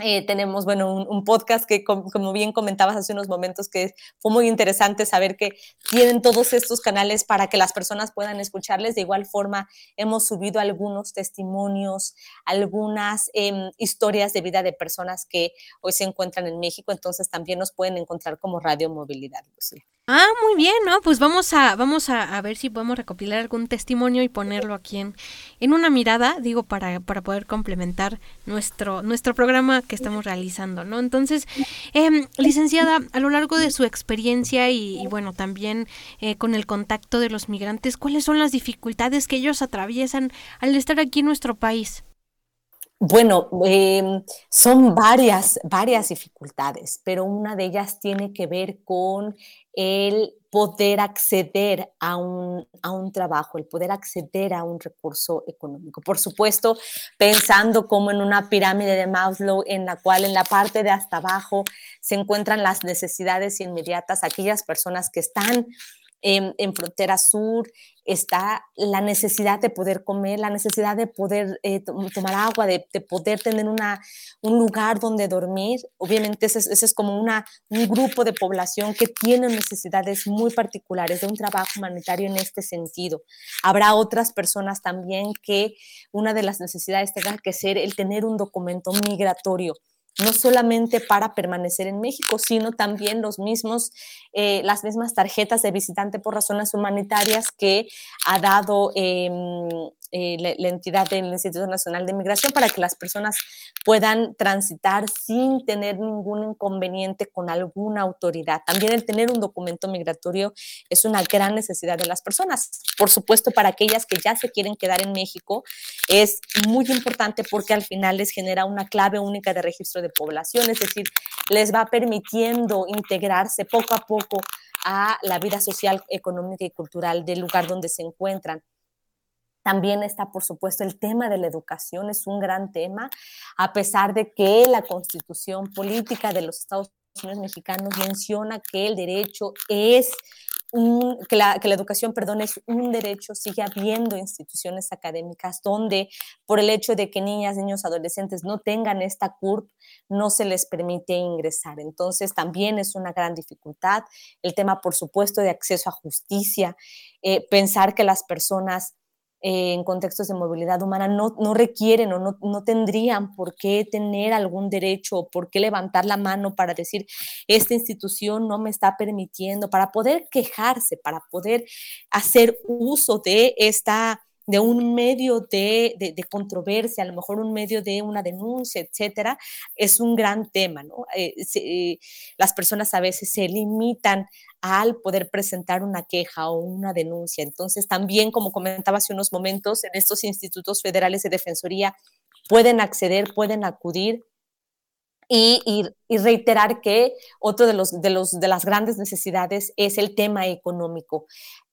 eh, tenemos, bueno, un, podcast que, como bien comentabas hace unos momentos, que fue muy interesante saber que tienen todos estos canales para que las personas puedan escucharles. De igual forma, hemos subido algunos testimonios, algunas em, historias de vida de personas que hoy se encuentran en México, entonces también nos pueden encontrar como Radio Movilidad, Ah, muy bien, ¿no? Pues vamos a, vamos a, ver si podemos recopilar algún testimonio y ponerlo aquí en, en una mirada, digo, para, para poder complementar nuestro, nuestro programa que estamos realizando, ¿no? Entonces, em, licenciada, a lo largo de su experiencia y, bueno, también eh, con el contacto de los migrantes, ¿cuáles son las dificultades que ellos atraviesan al estar aquí en nuestro país? Bueno, em, son varias, varias dificultades, pero una de ellas tiene que ver con el poder acceder a un, a un, trabajo, el poder acceder a un recurso económico. Por supuesto, pensando como en una pirámide de Maslow en la cual en la parte de hasta abajo se encuentran las necesidades inmediatas, aquellas personas que están en, frontera sur está la necesidad de poder comer, la necesidad de poder eh, tomar agua, de, poder tener una, un lugar donde dormir. Obviamente ese, es como una, un grupo de población que tiene necesidades muy particulares de un trabajo humanitario en este sentido. Habrá otras personas también que una de las necesidades tenga que ser el tener un documento migratorio no solamente para permanecer en México, sino también los mismos, eh, las mismas tarjetas de visitante por razones humanitarias que ha dado em, eh, la, entidad del Instituto Nacional de Migración para que las personas puedan transitar sin tener ningún inconveniente con alguna autoridad. También el tener un documento migratorio es una gran necesidad de las personas. Por supuesto, para aquellas que ya se quieren quedar en México, es muy importante porque al final les genera una clave única de registro de población, es decir, les va permitiendo integrarse poco a poco a la vida social, económica y cultural del lugar donde se encuentran. También está, por supuesto, el tema de la educación, es un gran tema, a pesar de que la constitución política de los Estados Unidos mexicanos menciona que el derecho es un, que, la, que la educación, perdón, es un derecho, sigue habiendo instituciones académicas donde por el hecho de que niñas, niños, adolescentes no tengan esta CURP, no se les permite ingresar. Entonces, también es una gran dificultad. El tema, por supuesto, de acceso a justicia, eh, pensar que las personas eh, en contextos de movilidad humana no, no requieren o no, no, tendrían por qué tener algún derecho o por qué levantar la mano para decir, esta institución no me está permitiendo, para poder quejarse, para poder hacer uso de esta de un medio de, de, controversia, a lo mejor un medio de una denuncia, etcétera, es un gran tema, ¿no? Eh, eh, las personas a veces se limitan al poder presentar una queja o una denuncia. Entonces, también, como comentaba hace unos momentos, en estos institutos federales de defensoría pueden acceder, pueden acudir y, reiterar que otro de, los, de, los, de las grandes necesidades es el tema económico.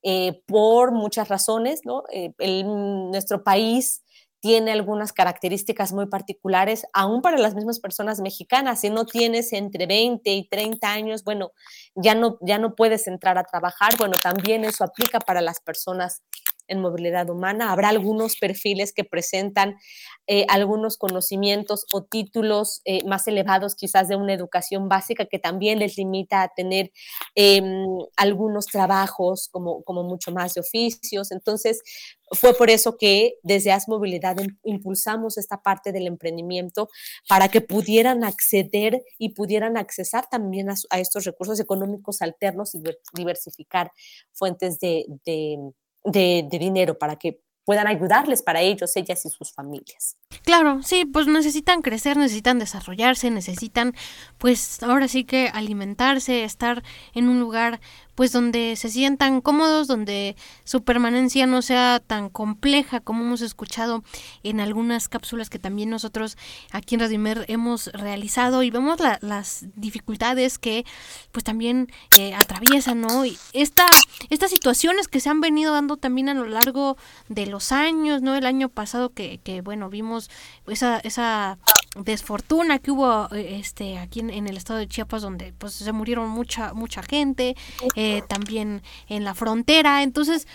Eh, por muchas razones, ¿no? Eh, nuestro país tiene algunas características muy particulares, aún para las mismas personas mexicanas. Si no tienes entre 20 y 30 años, bueno, ya no, ya no puedes entrar a trabajar. Bueno, también eso aplica para las personas en movilidad humana. Habrá algunos perfiles que presentan eh, algunos conocimientos o títulos eh, más elevados quizás de una educación básica que también les limita a tener em, algunos trabajos como, como mucho más de oficios. Entonces, fue por eso que desde As Movilidad impulsamos esta parte del emprendimiento para que pudieran acceder y pudieran accesar también a, estos recursos económicos alternos y diversificar fuentes de, dinero para que puedan ayudarles para ellos, ellas y sus familias. Claro, sí, pues necesitan crecer, necesitan desarrollarse, necesitan, pues ahora sí que alimentarse, estar en un lugar pues donde se sientan cómodos, donde su permanencia no sea tan compleja como hemos escuchado en algunas cápsulas que también nosotros aquí en Radimer hemos realizado y vemos las dificultades que pues también eh, atraviesan, ¿no? Y esta, estas situaciones que se han venido dando también a lo largo de los años, ¿no? El año pasado que, que bueno, vimos esa, esa desfortuna que hubo eh, este aquí en, el estado de Chiapas donde pues se murieron mucha mucha gente eh, también en la frontera. Entonces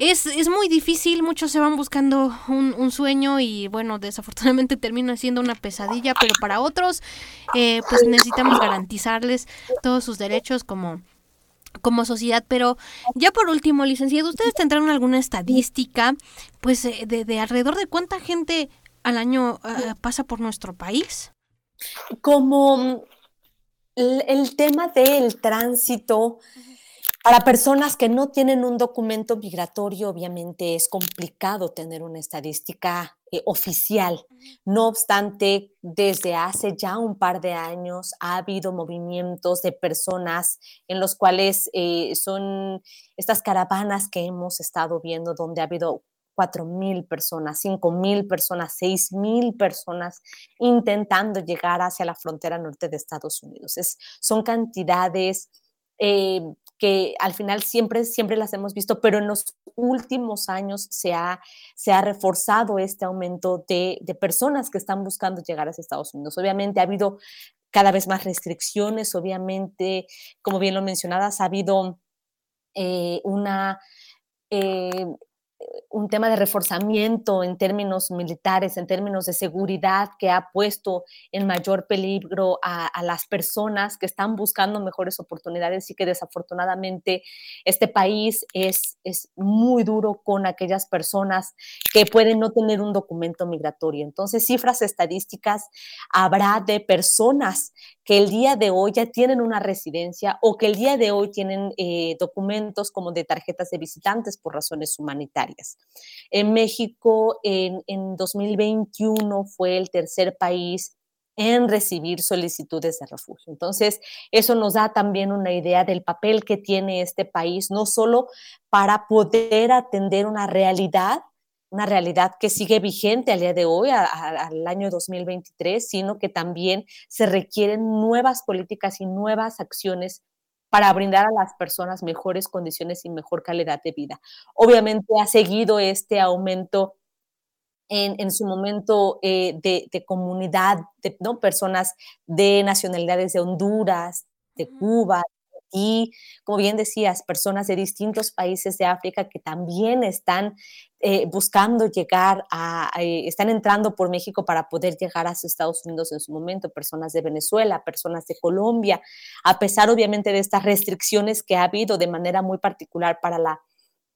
es, es muy difícil, muchos se van buscando un, un, sueño y bueno, desafortunadamente termina siendo una pesadilla, pero para otros eh, pues necesitamos garantizarles todos sus derechos como, como sociedad, pero ya por último, licenciado, ¿ustedes tendrán alguna estadística pues de, de alrededor de cuánta gente al año eh, pasa por nuestro país? Como el, tema del tránsito para personas que no tienen un documento migratorio, obviamente es complicado tener una estadística eh, oficial. No obstante, desde hace ya un par de años ha habido movimientos de personas en los cuales eh, son estas caravanas que hemos estado viendo, donde ha habido cuatro mil personas, cinco mil personas, seis mil personas intentando llegar hacia la frontera norte de Estados Unidos. Es, son cantidades eh, que al final siempre, siempre las hemos visto, pero en los últimos años se ha, se ha reforzado este aumento de, de personas que están buscando llegar a Estados Unidos. Obviamente ha habido cada vez más restricciones, obviamente, como bien lo mencionadas, ha habido eh, una... Eh, un tema de reforzamiento en términos militares, en términos de seguridad, que ha puesto en mayor peligro a, las personas que están buscando mejores oportunidades y que desafortunadamente este país es, es muy duro con aquellas personas que pueden no tener un documento migratorio. Entonces, cifras estadísticas habrá de personas que el día de hoy ya tienen una residencia o que el día de hoy tienen eh, documentos como de tarjetas de visitantes por razones humanitarias. En México, en, en 2021 fue el tercer país en recibir solicitudes de refugio. Entonces, eso nos da también una idea del papel que tiene este país, no solo para poder atender una realidad, una realidad que sigue vigente al día de hoy, al año 2023, sino que también se requieren nuevas políticas y nuevas acciones para brindar a las personas mejores condiciones y mejor calidad de vida. Obviamente ha seguido este aumento en, su momento eh, de, comunidad, de ¿no? personas de nacionalidades de Honduras, de Cuba, y, como bien decías, personas de distintos países de África que también están eh, buscando llegar a, eh, están entrando por México para poder llegar a Estados Unidos en su momento, personas de Venezuela, personas de Colombia, a pesar obviamente de estas restricciones que ha habido de manera muy particular para la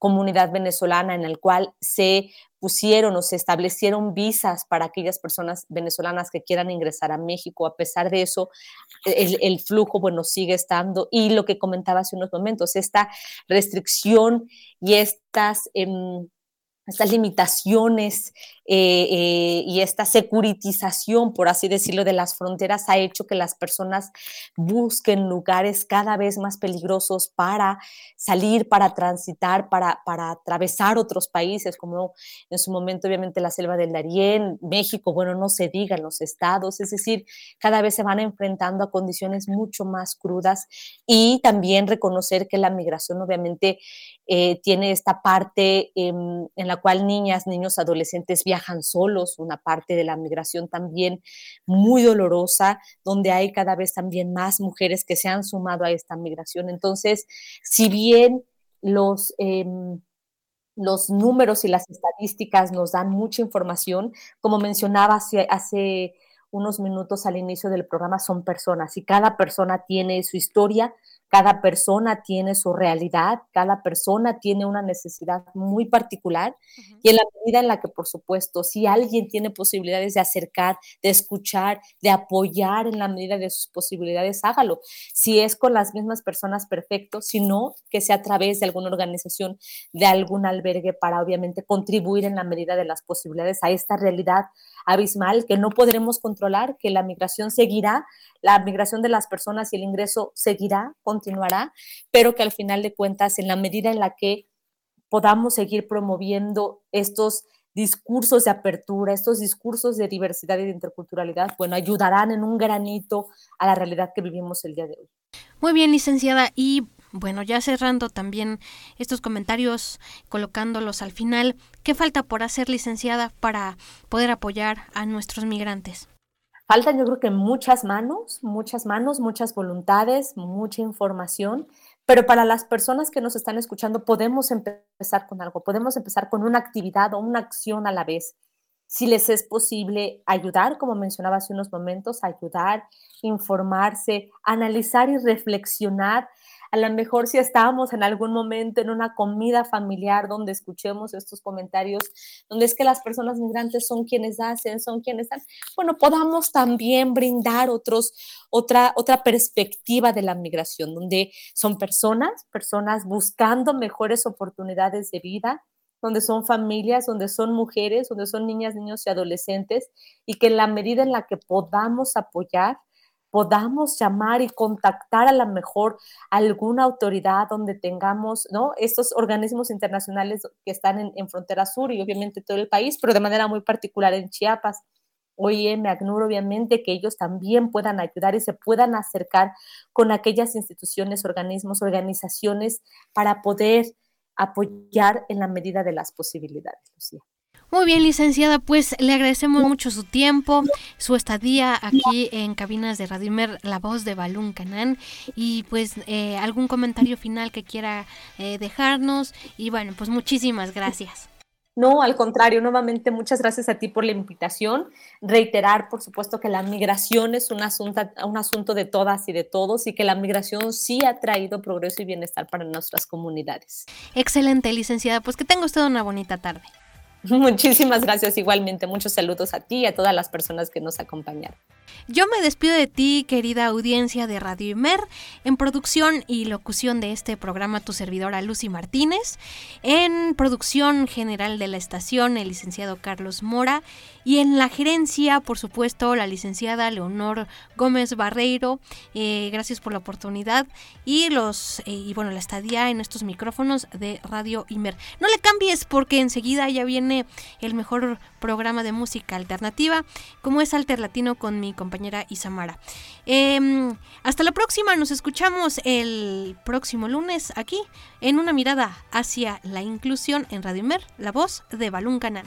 comunidad venezolana en el cual se pusieron o se establecieron visas para aquellas personas venezolanas que quieran ingresar a México. A pesar de eso, el, flujo, bueno, sigue estando. Y lo que comentaba hace unos momentos, esta restricción y estas... Em, estas limitaciones eh, eh, y esta securitización, por así decirlo, de las fronteras ha hecho que las personas busquen lugares cada vez más peligrosos para salir, para transitar, para, para atravesar otros países, como en su momento obviamente la selva del Darién, México, bueno, no se diga, los estados, es decir, cada vez se van enfrentando a condiciones mucho más crudas y también reconocer que la migración obviamente eh, tiene esta parte em, en la cual niñas, niños, adolescentes viajan viajan solos, una parte de la migración también muy dolorosa, donde hay cada vez también más mujeres que se han sumado a esta migración. Entonces, si bien los... Em, los números y las estadísticas nos dan mucha información. Como mencionaba hace, hace, unos minutos al inicio del programa, son personas y cada persona tiene su historia, cada persona tiene su realidad, cada persona tiene una necesidad muy particular y en la medida en la que, por supuesto, si alguien tiene posibilidades de acercar, de escuchar, de apoyar en la medida de sus posibilidades, hágalo. Si es con las mismas personas, perfecto, si no, que sea a través de alguna organización, de algún albergue para obviamente contribuir en la medida de las posibilidades a esta realidad abismal que no podremos controlar, que la migración seguirá, la migración de las personas y el ingreso seguirá, continuará, pero que al final de cuentas, en la medida en la que podamos seguir promoviendo estos discursos de apertura, estos discursos de diversidad y de interculturalidad, bueno, ayudarán en un granito a la realidad que vivimos el día de hoy. Muy bien, licenciada. Y bueno, ya cerrando también estos comentarios, colocándolos al final, ¿qué falta por hacer, licenciada, para poder apoyar a nuestros migrantes? Faltan yo creo que muchas manos, muchas manos, muchas voluntades, mucha información, pero para las personas que nos están escuchando podemos empezar con algo, podemos empezar con una actividad o una acción a la vez. Si les es posible ayudar, como mencionaba hace unos momentos, ayudar, informarse, analizar y reflexionar a lo mejor si estábamos en algún momento en una comida familiar donde escuchemos estos comentarios, donde es que las personas migrantes son quienes hacen, son quienes dan, bueno, podamos también brindar otros, otra, otra perspectiva de la migración, donde son personas, personas buscando mejores oportunidades de vida, donde son familias, donde son mujeres, donde son niñas, niños y adolescentes, y que en la medida en la que podamos apoyar, podamos llamar y contactar a la mejor alguna autoridad donde tengamos, ¿no? Estos organismos internacionales que están en, frontera sur y obviamente todo el país, pero de manera muy particular en Chiapas. OIM, ACNUR, obviamente, que ellos también puedan ayudar y se puedan acercar con aquellas instituciones, organismos, organizaciones para poder apoyar en la medida de las posibilidades, Lucía. Muy bien, licenciada, pues le agradecemos mucho su tiempo, su estadía aquí en cabinas de Radimer, la voz de Balún Canán, y pues eh, algún comentario final que quiera eh, dejarnos. Y bueno, pues muchísimas gracias. No, al contrario, nuevamente muchas gracias a ti por la invitación. Reiterar, por supuesto, que la migración es un asunto, un asunto de todas y de todos y que la migración sí ha traído progreso y bienestar para nuestras comunidades. Excelente, licenciada. Pues que tenga usted una bonita tarde. Muchísimas gracias igualmente. Muchos saludos a ti y a todas las personas que nos acompañaron. Yo me despido de ti, querida audiencia de Radio Imer, en producción y locución de este programa tu servidora Lucy Martínez, en producción general de la estación el licenciado Carlos Mora y en la gerencia, por supuesto, la licenciada Leonor Gómez Barreiro. Eh, gracias por la oportunidad y los eh, y bueno la estadía en estos micrófonos de Radio Imer. No le cambies porque enseguida ya viene el mejor programa de música alternativa, como es Alterlatino con mi compañera Isamara. Em, hasta la próxima, nos escuchamos el próximo lunes aquí en una mirada hacia la inclusión en Radio Mer, la voz de Balún Canal.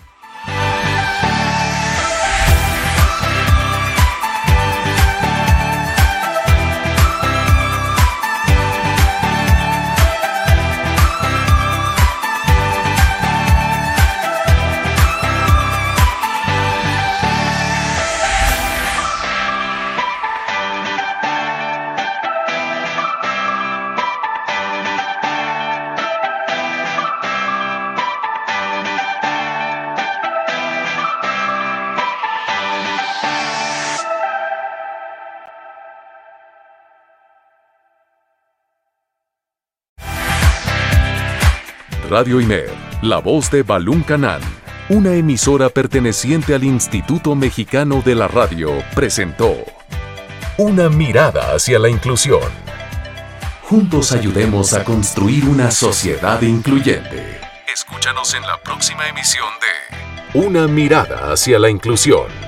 Radio Imer, la voz de Balún Canán, una emisora perteneciente al Instituto Mexicano de la Radio, presentó Una mirada hacia la inclusión. Juntos ayudemos a construir una sociedad incluyente. Escúchanos en la próxima emisión de Una mirada hacia la inclusión.